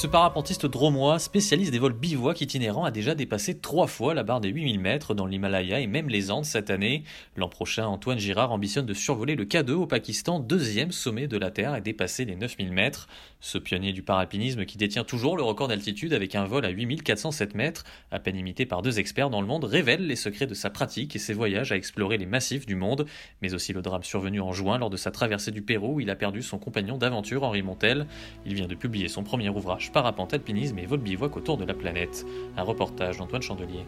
Ce parapentiste dromois, spécialiste des vols bivouac itinérants, a déjà dépassé trois fois la barre des 8000 mètres dans l'Himalaya et même les Andes cette année. L'an prochain, Antoine Girard ambitionne de survoler le K2 au Pakistan, deuxième sommet de la Terre et dépasser les 9000 mètres. Ce pionnier du paralpinisme qui détient toujours le record d'altitude avec un vol à 8407 mètres, à peine imité par deux experts dans le monde, révèle les secrets de sa pratique et ses voyages à explorer les massifs du monde, mais aussi le drame survenu en juin lors de sa traversée du Pérou où il a perdu son compagnon d'aventure Henri Montel. Il vient de publier son premier ouvrage Parapente, alpinisme et vol bivouac autour de la planète. Un reportage d'Antoine Chandelier.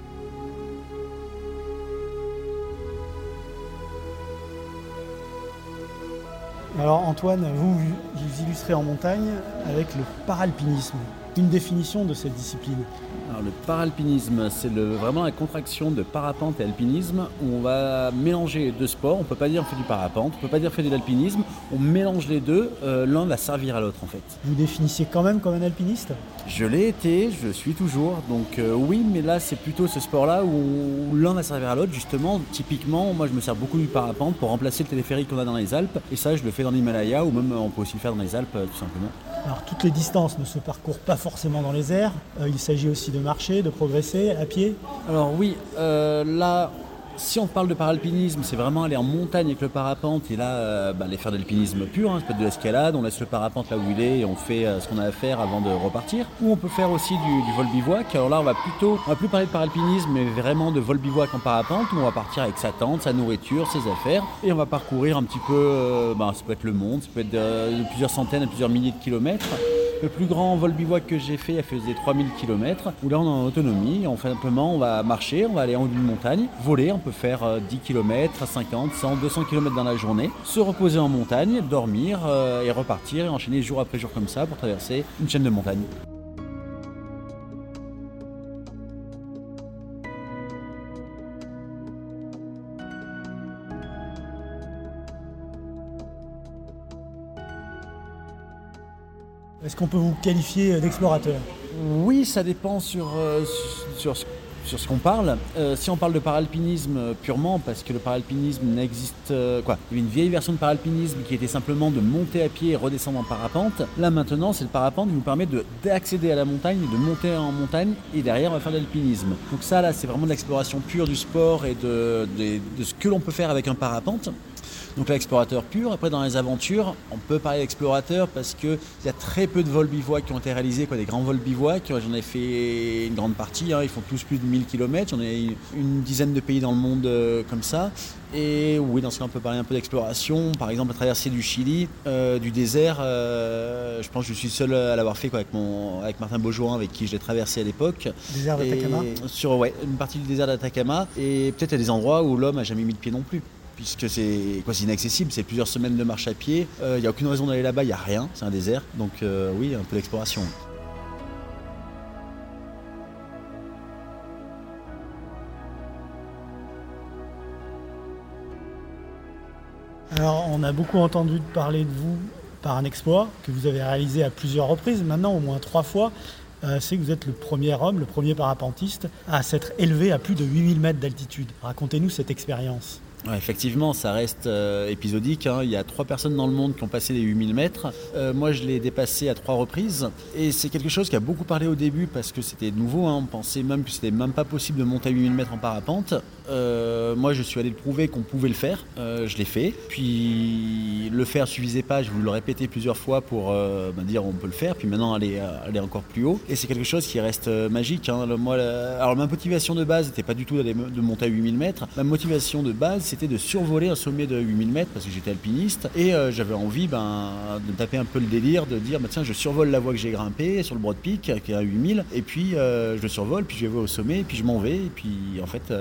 Alors Antoine, vous vous illustrez en montagne avec le paralpinisme. Une définition de cette discipline. Alors, le paralpinisme, c'est le- vraiment la contraction de parapente et alpinisme où on va mélanger deux sports. On ne peut pas dire on fait du parapente, on ne peut pas dire on fait de l'alpinisme. On mélange les deux, euh, l'un va servir à l'autre en fait. Vous définissiez quand même comme un alpiniste? Je l'ai été, je le suis toujours, donc euh, oui, mais là c'est plutôt ce sport-là où, l'un va servir à l'autre. Justement, typiquement, moi je me sers beaucoup du parapente pour remplacer le téléphérique qu'on a dans les Alpes, et ça je le fais dans l'Himalaya ou même euh, on peut aussi le faire dans les Alpes euh, tout simplement. Alors toutes les distances ne se parcourent pas forcément dans les airs. Euh, il s'agit aussi de marcher, de progresser à pied. Alors oui, euh, là, si on parle de paralpinisme, c'est vraiment aller en montagne avec le parapente et là, euh, bah, aller faire de l'alpinisme pur, hein, ça peut être de l'escalade, on laisse le parapente là où il est et on fait euh, ce qu'on a à faire avant de repartir. Ou on peut faire aussi du, vol bivouac. Alors là, on va plutôt, on va plus parler de paralpinisme, mais vraiment de vol bivouac en parapente on va partir avec sa tente, sa nourriture, ses affaires et on va parcourir un petit peu, euh, bah, ça peut être le monde, ça peut être de plusieurs centaines à plusieurs milliers de kilomètres. Le plus grand vol bivouac que j'ai fait, elle faisait 3000 km, où là on est en autonomie, on simplement, on va marcher, on va aller en haut d'une montagne, voler, on peut faire euh, 10 km, 50, 100, 200 km dans la journée, se reposer en montagne, dormir euh, et repartir et enchaîner jour après jour comme ça pour traverser une chaîne de montagnes. Est-ce qu'on peut vous qualifier d'explorateur? Oui, ça dépend sur, euh, sur, sur, ce qu'on parle. Euh, si on parle de paralpinisme euh, purement, parce que le paralpinisme n'existe... euh, quoi Il y avait une vieille version de paralpinisme qui était simplement de monter à pied et redescendre en parapente. Là maintenant, c'est le parapente qui nous permet de- d'accéder à la montagne, de monter en montagne, et derrière on va faire de l'alpinisme. Donc ça là, c'est vraiment de l'exploration pure du sport et de, de ce que l'on peut faire avec un parapente. Donc là, explorateur pur. Après, dans les aventures, on peut parler d'explorateur parce qu'il y a très peu de vols bivouac qui ont été réalisés, quoi, des grands vols bivouac. J'en ai fait une grande partie, hein. ils font tous plus de 1000 km. J'en ai une dizaine de pays dans le monde euh, comme ça. Et oui, dans ce cas, on peut parler un peu d'exploration. Par exemple, la traversée du Chili, euh, du désert. euh, je pense que je suis seul à l'avoir fait quoi, avec, mon, avec Martin Beaujouin, avec qui je l'ai traversé à l'époque. Désert d'Atacama Sur ouais, une partie du désert d'Atacama. Et peut-être à des endroits où l'homme a jamais mis le pied non plus. Puisque c'est quasi inaccessible, c'est plusieurs semaines de marche à pied. Il n'y a aucune raison d'aller là-bas, il n'y a rien, c'est un désert. Donc euh, oui, un peu d'exploration. Alors on a beaucoup entendu parler de vous par un exploit que vous avez réalisé à plusieurs reprises, maintenant au moins trois fois. Euh, c'est que vous êtes le premier homme, le premier parapentiste à s'être élevé à plus de 8000 mètres d'altitude. Racontez-nous cette expérience. Effectivement, ça reste euh, épisodique. hein. Il y a trois personnes dans le monde qui ont passé les 8000 mètres. Euh, moi, je l'ai dépassé à trois reprises. Et c'est quelque chose qui a beaucoup parlé au début parce que c'était nouveau. hein. On pensait même que c'était même pas possible de monter à 8000 mètres en parapente. Euh, moi, je suis allé le prouver qu'on pouvait le faire. Euh, je l'ai fait. Puis le faire suffisait pas. Je voulais le répéter plusieurs fois pour euh, bah, dire on peut le faire. Puis maintenant aller, encore plus haut. Et c'est quelque chose qui reste magique. hein. Alors ma motivation de base n'était pas du tout de monter à 8000 mètres. Ma motivation de base, c'était de survoler un sommet de 8000 mètres parce que j'étais alpiniste et j'avais envie ben, de taper un peu le délire, de dire bah, tiens, je survole la voie que j'ai grimpée sur le Broad Peak qui est à 8000 et puis je le survole, puis je vais au sommet, et puis je m'en vais. Et puis en fait,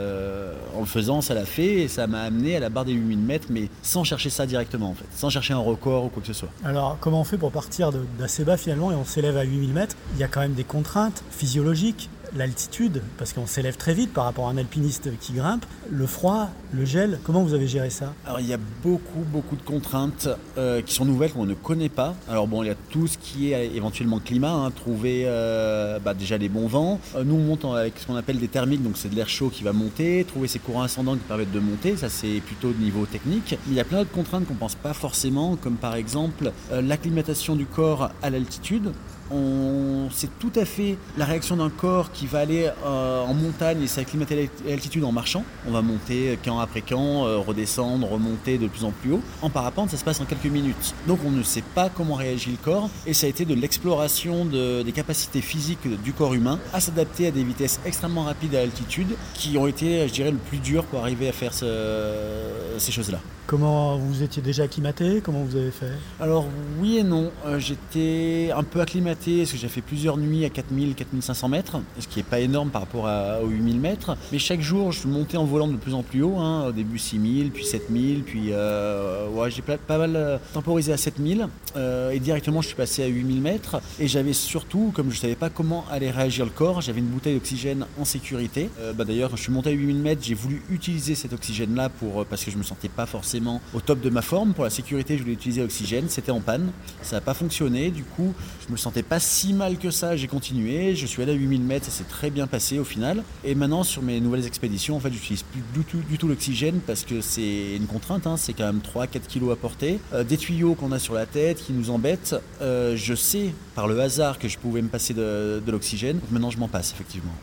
en le faisant, ça l'a fait et ça m'a amené à la barre des 8000 mètres, mais sans chercher ça directement en fait, sans chercher un record ou quoi que ce soit. Alors, comment on fait pour partir d'assez bas finalement et on s'élève à 8000 mètres? Il y a quand même des contraintes physiologiques, l'altitude, parce qu'on s'élève très vite par rapport à un alpiniste qui grimpe, le froid, le gel. Comment vous avez géré ça Alors il y a beaucoup beaucoup de contraintes euh, qui sont nouvelles qu'on ne connaît pas. Alors bon il y a tout ce qui est éventuellement climat, hein, trouver euh, bah, déjà les bons vents. Euh, nous on monte avec ce qu'on appelle des thermiques, donc c'est de l'air chaud qui va monter, trouver ces courants ascendants qui permettent de monter, ça c'est plutôt de niveau technique. Il y a plein d'autres contraintes qu'on pense pas forcément, comme par exemple l'acclimatation du corps à l'altitude. On c'est tout à fait la réaction d'un corps qui va aller euh, en montagne et s'acclimater à l'altitude en marchant. On va monter camp après camp, euh, redescendre, remonter de plus en plus haut. En parapente, ça se passe en quelques minutes. Donc on ne sait pas comment réagit le corps et ça a été de l'exploration de- des capacités physiques du corps humain à s'adapter à des vitesses extrêmement rapides à l'altitude qui ont été, je dirais, le plus dur pour arriver à faire ce- ces choses-là. Comment vous étiez déjà acclimaté? Comment vous avez fait? Alors oui et non, Euh, j'étais un peu acclimaté parce que j'ai fait plusieurs nuits à 4000, 4500 mètres, ce qui n'est pas énorme par rapport aux 8000 mètres. Mais chaque jour, je monté en volant de plus en plus haut, hein, au début 6000, puis 7000, puis euh, ouais, j'ai pas, mal euh, temporisé à 7000 euh, et directement je suis passé à 8000 mètres. Et j'avais surtout, comme je savais pas comment allait réagir le corps, j'avais une bouteille d'oxygène en sécurité. Bah, D'ailleurs, quand je suis monté à 8000 mètres, j'ai voulu utiliser cet oxygène-là parce que je me sentais pas forcément au top de ma forme. Pour la sécurité, je voulais utiliser l'oxygène, c'était en panne, ça n'a pas fonctionné. Du coup, je me sentais pas si mal que ça, j'ai continué. Je suis allé à 8000 mètres, ça s'est très bien passé au final. Et maintenant, sur mes nouvelles expéditions, en fait, j'utilise plus du tout, du tout l'oxygène parce que c'est une contrainte, hein, c'est quand même 3-4 kilos à porter. Euh, des tuyaux qu'on a sur la tête qui nous embêtent. Euh, je sais par le hasard que je pouvais me passer de, de l'oxygène. Maintenant, je m'en passe, effectivement.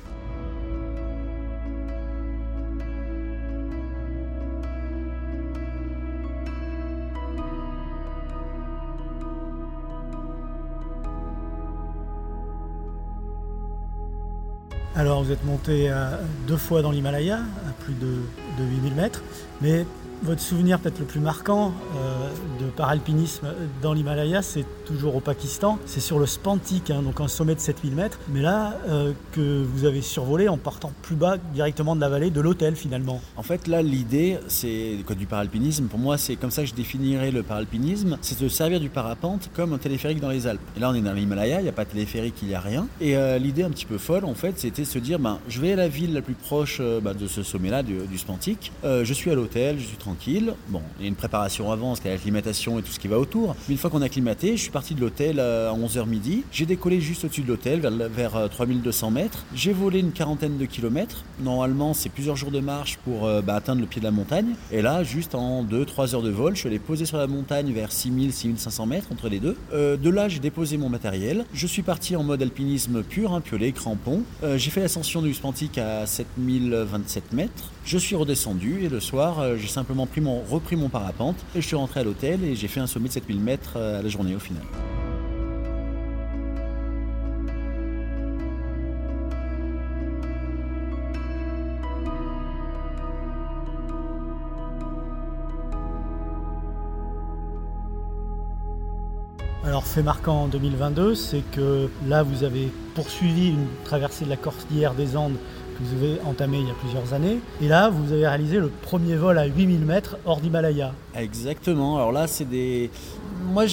Alors, vous êtes monté euh, deux fois dans l'Himalaya, à plus de, de 8000 mètres, mais votre souvenir peut-être le plus marquant euh, de paralpinisme dans l'Himalaya, c'est toujours au Pakistan. C'est sur le Spantik, hein, donc un sommet de 7000 mètres, mais là, euh, que vous avez survolé en partant plus bas directement de la vallée, de l'hôtel finalement. En fait, là, l'idée, c'est du paralpinisme. Pour moi, c'est comme ça que je définirais le paralpinisme. C'est de servir du parapente comme un téléphérique dans les Alpes. Et là, on est dans l'Himalaya, il n'y a pas de téléphérique, il n'y a rien. Et euh, l'idée un petit peu folle, en fait, c'était de se dire, ben, je vais à la ville la plus proche ben, de ce sommet-là, du, du. Euh, je suis à l'hôtel, je suis Bon, il y a une préparation avant, a l'acclimatation et tout ce qui va autour. Mais une fois qu'on a acclimaté, je suis parti de l'hôtel euh, à 11h midi. J'ai décollé juste au-dessus de l'hôtel, vers, le- vers euh, 3200 mètres. J'ai volé une quarantaine de kilomètres. Normalement, c'est plusieurs jours de marche pour euh, bah, atteindre le pied de la montagne. Et là, juste en 2-3 heures de vol, je suis allé poser sur la montagne vers 6000-6500 mètres entre les deux. De là, j'ai déposé mon matériel. Je suis parti en mode alpinisme pur, un piolet, crampon. J'ai fait l'ascension du Spantik à 7027 mètres. Je suis redescendu et le soir, j'ai simplement repris mon parapente et je suis rentré à l'hôtel et j'ai fait un sommet de 7000 mètres euh, à la journée au final. Alors, fait marquant en 2022, c'est que là, vous avez poursuivi une traversée de la Cordillère des Andes vous avez entamée il y a plusieurs années. Et là, vous avez réalisé le premier vol à 8000 mètres hors d'Himalaya. Exactement. Alors là, c'est des. Moi,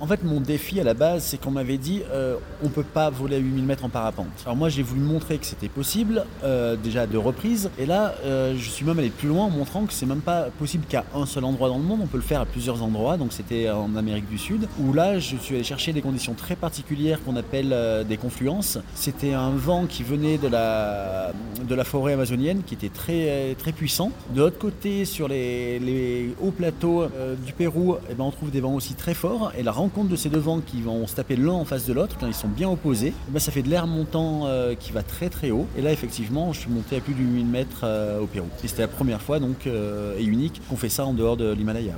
en fait, mon défi à la base, c'est qu'on m'avait dit euh, on peut pas voler à 8000 mètres en parapente. Alors moi, j'ai voulu montrer que c'était possible, euh, déjà à deux reprises. Et là, euh, je suis même allé plus loin en montrant que c'est même pas possible qu'à un seul endroit dans le monde. On peut le faire à plusieurs endroits. Donc c'était en Amérique du Sud, où là, je suis allé chercher des conditions très particulières qu'on appelle euh, des confluences. C'était un vent qui venait de la de la forêt amazonienne qui était très, très puissant. De l'autre côté, sur les, hauts plateaux du Pérou, eh ben, on trouve des vents aussi très Et la rencontre de ces deux vents qui vont se taper l'un en face de l'autre, quand ils sont bien opposés, eh ben, ça fait de l'air montant qui va très très haut. Et là, effectivement, je suis monté à plus de 8000 mètres au Pérou. C'était la première fois donc, et unique qu'on fait ça en dehors de l'Himalaya.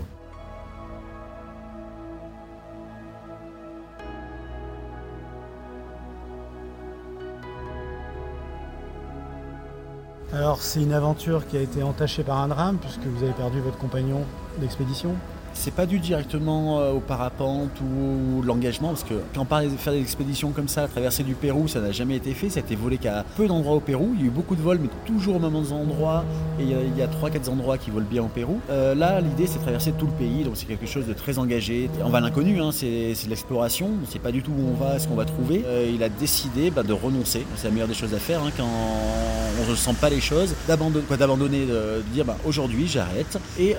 Alors c'est une aventure qui a été entachée par un drame puisque vous avez perdu votre compagnon d'expédition c'est pas dû directement euh, au parapente ou l'engagement, parce que quand on parle de faire des expéditions comme ça, traverser du Pérou, ça n'a jamais été fait. Ça a été volé qu'à peu d'endroits au Pérou. Il y a eu beaucoup de vols, mais toujours au même endroit. Et il y a 3-4 endroits qui volent bien au Pérou. Euh, là, l'idée, c'est de traverser tout le pays, donc c'est quelque chose de très engagé. On va l'inconnu, hein, c'est de l'exploration. On ne sait pas du tout où on va, ce qu'on va trouver. Euh, il a décidé bah, de renoncer. C'est la meilleure des choses à faire hein, quand on ne ressent pas les choses. D'abandonner, de, dire bah, aujourd'hui, j'arrête. Et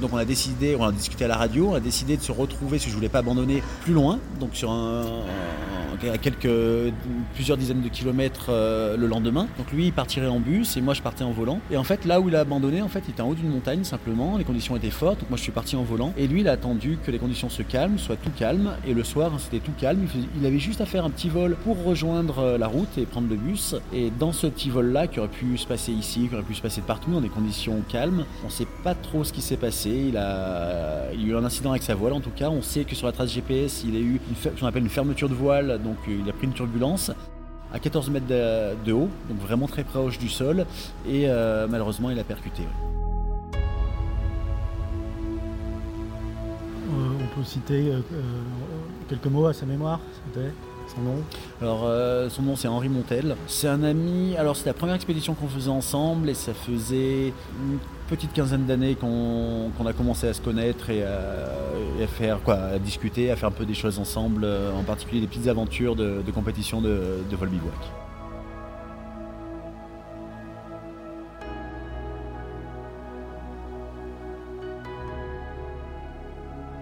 donc, on a décidé on a discuté à la radio, on a décidé de se retrouver, que je voulais pas abandonner plus loin, donc sur un, à quelques plusieurs dizaines de kilomètres euh, le lendemain. Donc lui il partirait en bus et moi je partais en volant. Et en fait là où il a abandonné, en fait il était en haut d'une montagne simplement, les conditions étaient fortes, donc moi je suis parti en volant. Et lui il a attendu que les conditions se calment, soit tout calme. Et le soir c'était tout calme, il, avait juste à faire un petit vol pour rejoindre euh, la route et prendre le bus. Et dans ce petit vol là qui aurait pu se passer ici, qui aurait pu se passer partout dans des conditions calmes, on sait pas trop ce qui s'est passé. Il a, a eu un incident avec sa voile en tout cas. On sait que sur la trace GPS il a eu ce qu'on appelle une fermeture de voile euh, il a pris une turbulence à 14 mètres de, haut, donc vraiment très proche du sol, et euh, malheureusement il a percuté. Euh, on peut citer quelques mots à sa mémoire, son nom? Alors son nom c'est Henri Montel. C'est un ami. Alors c'est la première expédition qu'on faisait ensemble et ça faisait petite quinzaine d'années qu'on a commencé à se connaître et à, faire quoi, à discuter, à faire un peu des choses ensemble, euh, en particulier des petites aventures de, compétition de, vol bivouac.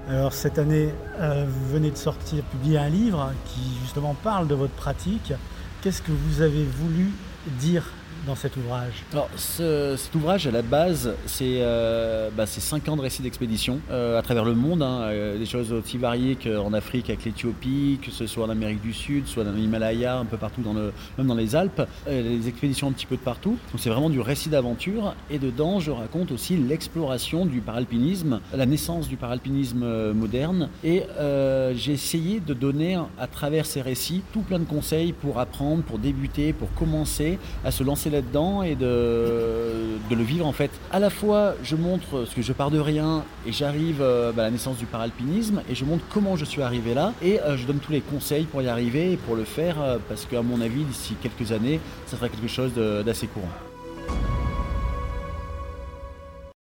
Alors cette année, euh, vous venez de sortir, publier un livre qui justement parle de votre pratique. Qu'est-ce que vous avez voulu dire cet ouvrage Alors, cet ouvrage, à la base, c'est euh, bah, 5 ans de récits d'expédition euh, à travers le monde, hein, euh, des choses aussi variées qu'en Afrique avec l'Éthiopie, que ce soit en Amérique du Sud, soit dans l'Himalaya, un peu partout, dans même dans les Alpes, des expéditions un petit peu de partout. Donc c'est vraiment du récit d'aventure. Et dedans, je raconte aussi l'exploration du paralpinisme, la naissance du paralpinisme moderne. Et j'ai essayé de donner à travers ces récits tout plein de conseils pour apprendre, pour débuter, pour commencer à se lancer dedans et de, le vivre en fait. À la fois, je montre ce que je pars de rien et j'arrive euh, bah, à la naissance du paralpinisme et je montre comment je suis arrivé là et euh, je donne tous les conseils pour y arriver et pour le faire euh, parce qu'à mon avis, d'ici quelques années, ça sera quelque chose d'assez courant.